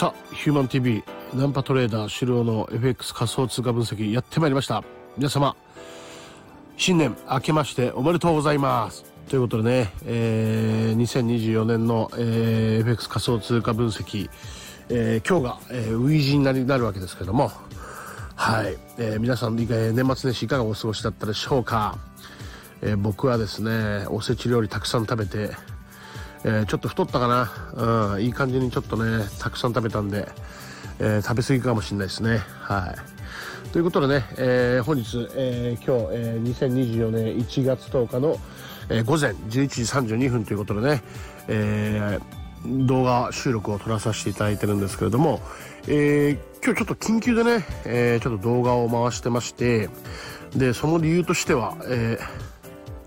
さあ、ヒューマン TV、ナンパトレーダー主流の FX 仮想通貨分析やってまいりました。皆様、新年明けましておめでとうございます。ということでね、えー、2024年の、えー、FX 仮想通貨分析、えー、今日が、えー、初陣になりなるわけですけども、はい、えー、皆さん、年末年始いかがお過ごしだったでしょうか。えー、僕はですね、おせち料理たくさん食べて、えー、ちょっと太ったかな、うん、いい感じにちょっとねたくさん食べたんで、えー、食べ過ぎかもしれないですね。はい。ということでね、えー、本日、え今日、え2024年1月10日の、え午前11時32分ということでね、え動画収録を撮らさせていただいてるんですけれども、え今日ちょっと緊急でね、えちょっと動画を回してましてでその理由としては、え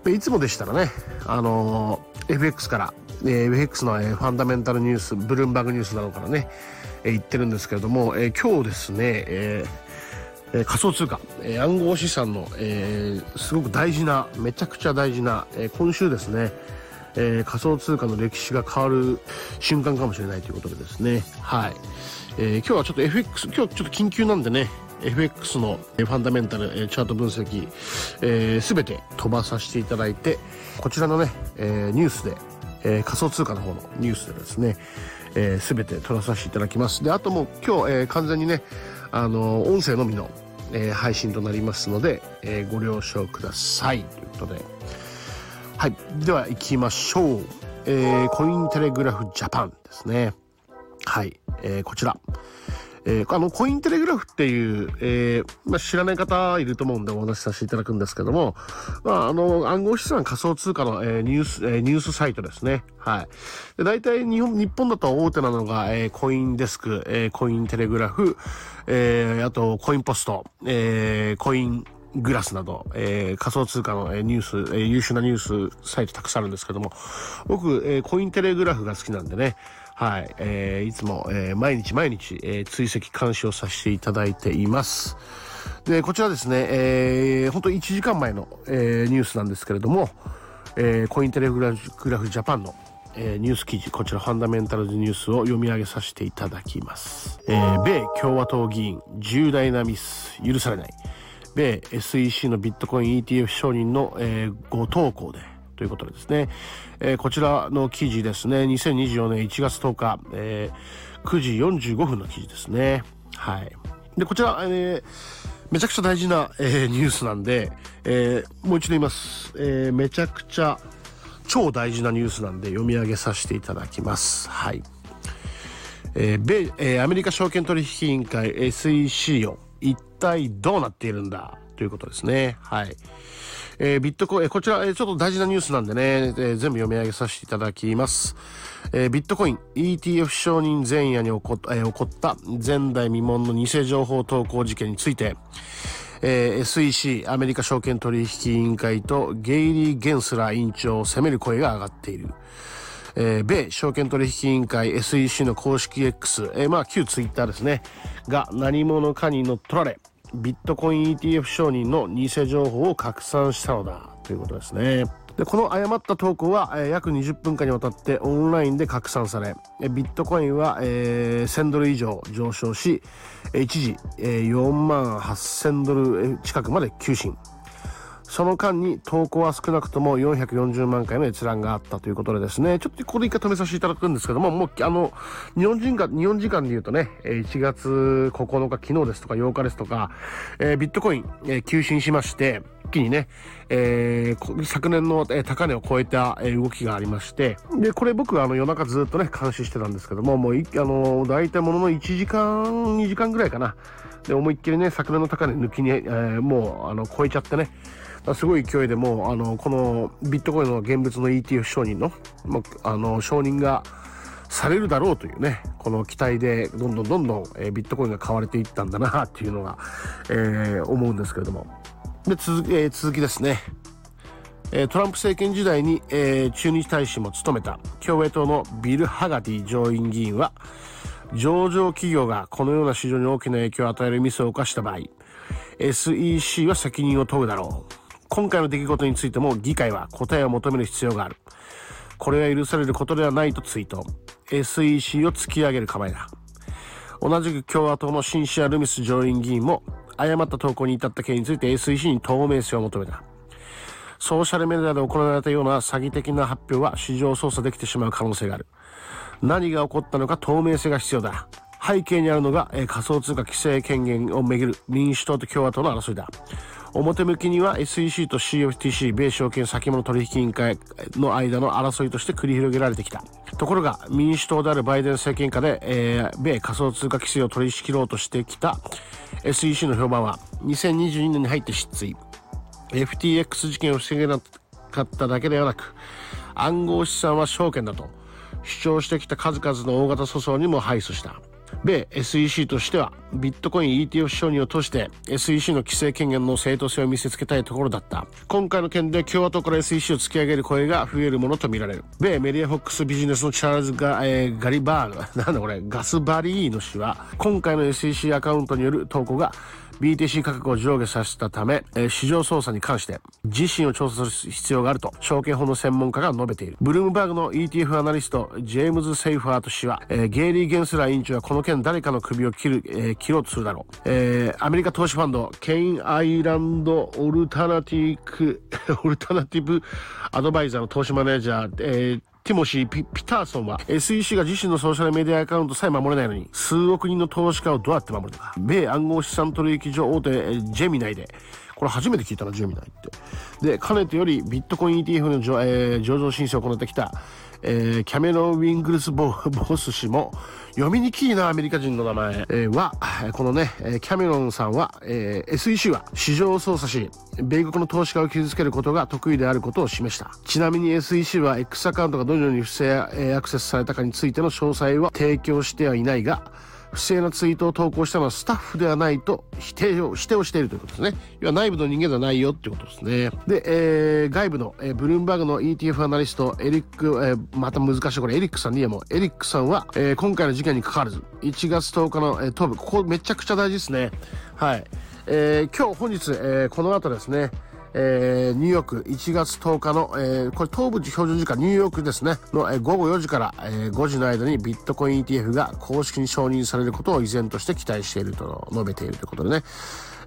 いつもでしたらね、あの FX からえー、FX の、えー、ファンダメンタルニュース、ブルームバーグニュースなどからね、えー、言ってるんですけれども、えー、今日ですね、えー、え、仮想通貨、えー、暗号資産の、えー、すごく大事な、めちゃくちゃ大事な、えー、今週ですね、えー、仮想通貨の歴史が変わる瞬間かもしれないということでですね、はい。えー、今日はちょっと FX、今日ちょっと緊急なんでね、FX のファンダメンタルチャート分析、す、べ、て飛ばさせていただいて、こちらのね、えー、ニュースでえー、仮想通貨の方のニュースでですね、えー、全て取らさせていただきます。で、あともう今日、えー、完全にね、あの音声のみの、えー、配信となりますので、えー、ご了承ください。ということで。はい。では行きましょう。えー、コインテレグラフジャパンですね。はい。えー、こちら。えー、あの、コインテレグラフっていう、えー、まあ、知らない方いると思うんでお話しさせていただくんですけども、まあ、あの、暗号資産仮想通貨の、えー、ニュース、えー、ニュースサイトですね。はい。で、大体日本、日本だと大手なのが、えー、コインデスク、えー、コインテレグラフ、えー、あと、コインポスト、えー、コイン、グラスなど、えー、仮想通貨の、えー、ニュース、えー、優秀なニュースサイトたくさんあるんですけども、僕、えー、コインテレグラフが好きなんでね、はい、えー、いつも、えー、毎日毎日、えー、追跡監視をさせていただいています。で、こちらですね、えー、本当1時間前の、えー、ニュースなんですけれども、えー、コインテレグラフジャパンの、えー、ニュース記事、こちらファンダメンタルズニュースを読み上げさせていただきます。えー、米共和党議員、重大なミス、許されない。米 SEC のビットコイン ETF 承認の、えー、ご投稿で、ということでですね、えー、こちらの記事ですね、2024年1月10日、えー、9時45分の記事ですね。はい。で、こちら、えー、めちゃくちゃ大事な、えー、ニュースなんで、えー、もう一度言います。えー、めちゃくちゃ超大事なニュースなんで読み上げさせていただきます。はい。え、米、え、アメリカ証券取引委員会 SEC よ。一体どうなっているんだ？ということですね。はい。えー、ビットコイン、こちら、え、ちょっと大事なニュースなんでね、えー、全部読み上げさせていただきます。えー、ビットコイン ETF 承認前夜に起こ,、え、起こった前代未聞の偽情報投稿事件について、えー、SEC アメリカ証券取引委員会とゲイリー・ゲンスラー委員長を責める声が上がっている。えー、米証券取引委員会 SEC の公式 X、えー、まあ旧ツイッターですね、が何者かに乗っ取られ、ビットコイン ETF 承認の偽情報を拡散したのだということですね。で、この誤った投稿は、えー、約20分間にわたってオンラインで拡散され、ビットコインは、えー、1000ドル以上上昇し、一時、えー、4万8000ドル近くまで急進。その間に投稿は少なくとも440万回の閲覧があったということでですね、ちょっとここで一回止めさせていただくんですけども、もう、あの、日本人が、日本時間で言うとね、1月9日、昨日ですとか8日ですとか、えー、ビットコイン、えー、急進しまして、一気にね、えー、昨年の、高値を超えた、動きがありまして、で、これ僕あの夜中ずっとね、監視してたんですけども、もう、あの、大体ものの1時間、2時間ぐらいかな。で、思いっきりね、昨年の高値抜きに、えー、もう、あの、超えちゃってね、すごい勢いでもう、あの、このビットコインの現物の ETF 承認の、あの、承認がされるだろうというね、この期待で、どんどんどんどん、えー、ビットコインが買われていったんだな、っていうのが、えー、思うんですけれども。で、続き、えー、続きですね。トランプ政権時代に、え、駐日大使も務めた共和党のビル・ハガティ上院議員は、上場企業がこのような市場に大きな影響を与えるミスを犯した場合、SEC は責任を問うだろう。今回の出来事についても議会は答えを求める必要がある。これは許されることではないとツイート。SEC を突き上げる構えだ。同じく共和党のシンシア・ルミス上院議員も誤った投稿に至った件について SEC に透明性を求めた。ソーシャルメディアで行われたような詐欺的な発表は市場操作できてしまう可能性がある。何が起こったのか透明性が必要だ。背景にあるのが、仮想通貨規制権限をめぐる民主党と共和党の争いだ。表向きには SEC と CFTC 米証券先物取引委員会の間の争いとして繰り広げられてきた。ところが民主党であるバイデン政権下で、えー、米仮想通貨規制を取り仕切ろうとしてきた SEC の評判は2022年に入って失墜。FTX 事件を防げなかっただけではなく暗号資産は証券だと主張してきた数々の大型訴訟にも敗訴した。米 SEC としてはビットコイン ETF 承認を通して SEC の規制権限の正当性を見せつけたいところだった。今回の件で共和党から SEC を突き上げる声が増えるものとみられる。米メディアフォックスビジネスのチャールズガ,、えー、ガリバーグ なんだこれガスバリーの氏は今回の SEC アカウントによる投稿が BTC 価格を上下させたため、えー、市場操作に関して自身を調査する必要があると証券法の専門家が述べている。ブルームバーグの ETF アナリスト、ジェームズ・セイファート氏は、えー、ゲイリー・ゲンスラー委員長はこの件誰かの首を切る、えー、切ろうとするだろう。えー、アメリカ投資ファンド、ケイン・アイランド・オルタナティ、オルタナティブ・アドバイザーの投資マネージャー、えーティモシー・ピピターソンは SEC が自身のソーシャルメディアアカウントさえ守れないのに数億人の投資家をどうやって守るのか米暗号資産取引所大手ジェミナイで。これ初めて聞いたなジェミナイって。でかねてよりビットコイン ETF の上,、えー、上場申請を行ってきたえー、キャメロン・ウィングルスボ・ボス氏も、読みにくいな、アメリカ人の名前、えー、は、このね、キャメロンさんは、えー、SEC は市場を操作し、米国の投資家を傷つけることが得意であることを示した。ちなみに SEC は X アカウントがどのように不正アクセスされたかについての詳細は提供してはいないが、不正なツイートを投稿したのはスタッフではないと否定を、否定をしているということですね。要は内部の人間ではないよってことですね。で、えー、外部の、えー、ブルームバーグの ETF アナリスト、エリック、えー、また難しいこれ、エリックさんにはも、エリックさんは、えー、今回の事件に関わらず、1月10日の、えー、東部、ここめちゃくちゃ大事ですね。はい。えー、今日本日、えー、この後ですね、えー、ニューヨーク1月10日の、えー、これ東部地標準時間ニューヨークですね、の、えー、午後4時から、えー、5時の間にビットコイン ETF が公式に承認されることを依然として期待していると述べているということでね、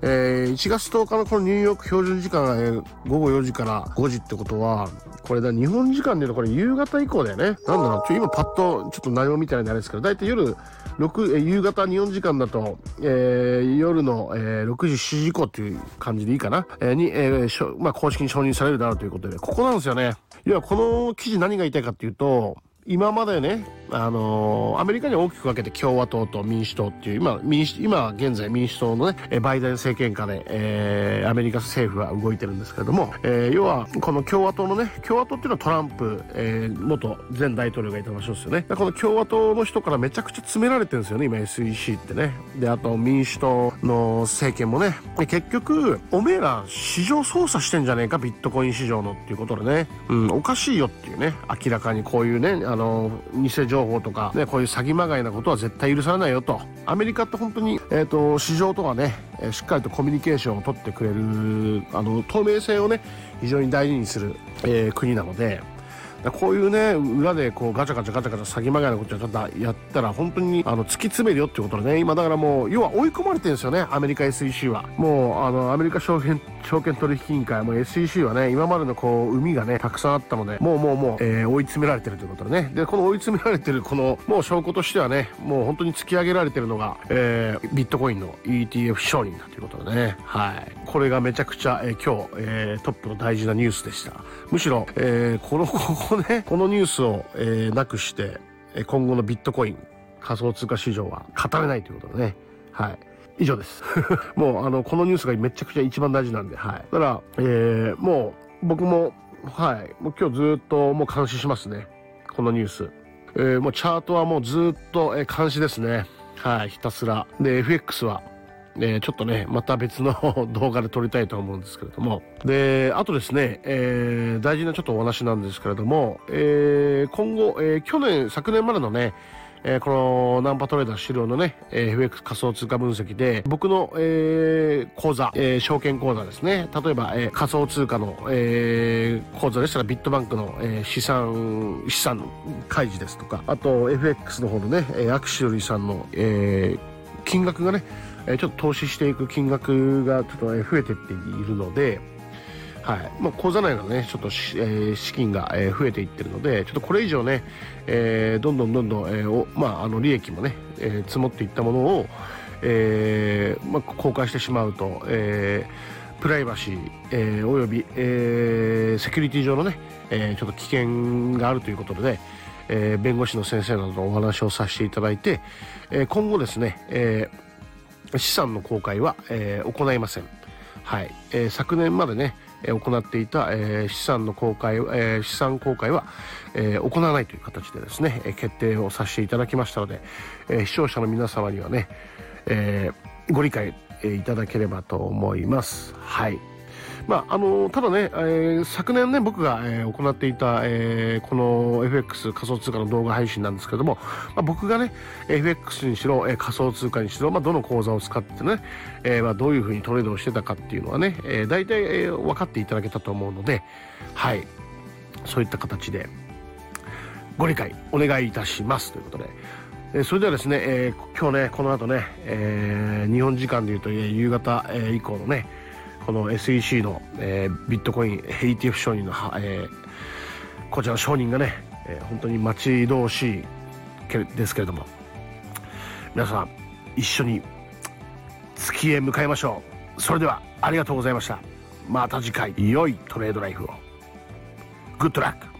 えー、1月10日のこのニューヨーク標準時間、えー、午後4時から5時ってことは、これだ、日本時間で言うとこれ夕方以降だよね。なんだろう、ちょ今パッとちょっと何も見てないんであれですけど、だいたい夜6、えー、夕方日本時間だと、えー、夜の、えー、6時、7時以降っていう感じでいいかな、えー、に、えーしょまあ、公式に承認されるだろうということで、ここなんですよね。要はこの記事何が言いたいかっていうと、今までね、あの、アメリカに大きく分けて共和党と民主党っていう、今、民主、今現在民主党のね、バイデン政権下で、えー、アメリカ政府は動いてるんですけれども、えー、要は、この共和党のね、共和党っていうのはトランプ、えー、元前大統領がいた場所ですよね。この共和党の人からめちゃくちゃ詰められてるんですよね、今 SEC ってね。で、あと民主党の政権もね、結局、おめえら市場操作してんじゃねえか、ビットコイン市場のっていうことでね、うん、おかしいよっていうね、明らかにこういうね、あの、偽情情報とか、ね、こういう詐欺まがいなことは絶対許されないよと。アメリカって本当に、えっ、ー、と、市場とはね、しっかりとコミュニケーションを取ってくれる、あの、透明性をね、非常に大事にする、えー、国なので、こういうね、裏でこうガチャガチャガチャガチャ詐欺まがいなことをちょっとやったら本当にあの突き詰めるよっていうことでね、今だからもう、要は追い込まれてるんですよね、アメリカ SEC は。もう、あの、アメリカ証券、証券取引委員会、も SEC はね、今までのこう、海がね、たくさんあったので、もうもうもう、えー、追い詰められてるということでね。で、この追い詰められてるこの、もう証拠としてはね、もう本当に突き上げられてるのが、えー、ビットコインの ETF 承認だということでね。はい。これがめちゃくちゃ、えー、今日、えー、トップの大事なニュースでした。むしろ、えー、この、こね、このニュースを、えー、なくして、今後のビットコイン、仮想通貨市場は語れないということでね。はい。以上です。もう、あの、このニュースがめちゃくちゃ一番大事なんで、はい。だから、えー、もう、僕も、はい。もう今日ずっともう監視しますね。このニュース。えー、もうチャートはもうずっと、えー、監視ですね。はい。ひたすら。で、FX は、えー、ちょっとね、また別の 動画で撮りたいと思うんですけれども。で、あとですね、えー、大事なちょっとお話なんですけれども、えー、今後、えー、去年、昨年までのね、えー、このナンパトレーダー資料のね、えー、FX 仮想通貨分析で、僕の、えー、口座、えー、証券口座ですね。例えば、えー、仮想通貨の、えー、口座でしたらビットバンクの、えー、資産、資産開示ですとか、あと FX の方のね、えアクシドリーさんの、えー、金額がね、えちょっと投資していく金額がちょっと増えてっているので、はい。まあ、口座内のねちょっと、えー、資金が、えー、増えていってるのでちょっとこれ以上ね、えー、どんどんどんどん、えーおまあ、あの利益もね、えー、積もっていったものを、えーまあ、公開してしまうと、えー、プライバシー、えー、および、えー、セキュリティ上のね、えー、ちょっと危険があるということで、ね、えー、弁護士の先生などのお話をさせていただいて、えー、今後ですね、えー、資産の公開は、えー、行いません。はい、えー、昨年までね、えー、行っていた、えー、資産の公開、えー、資産公開は、えー、行わないという形でですね、えー、決定をさせていただきましたので、えー、視聴者の皆様にはね、えー、ご理解、え、いただければと思います。はい。まあ、あのただね、えー、昨年ね、僕が、えー、行っていた、えー、この FX 仮想通貨の動画配信なんですけども、まあ、僕がね、FX にしろ、えー、仮想通貨にしろ、まあ、どの口座を使ってね、えーまあ、どういうふうにトレードをしてたかっていうのはね、えー、大体、えー、分かっていただけたと思うので、はい、そういった形で、ご理解お願いいたします。ということで、え、それではですね、えー、今日ね、この後ね、えー、日本時間でいうと、えー、夕方、えー、以降のね、この SEC の、えー、ビットコイン ETF 承認の、えー、こちらの承認がね、えー、本当に待ち遠しいですけれども皆さん一緒に月へ向かいましょう。それではありがとうございました。また次回良いトレードライフを。グッドラック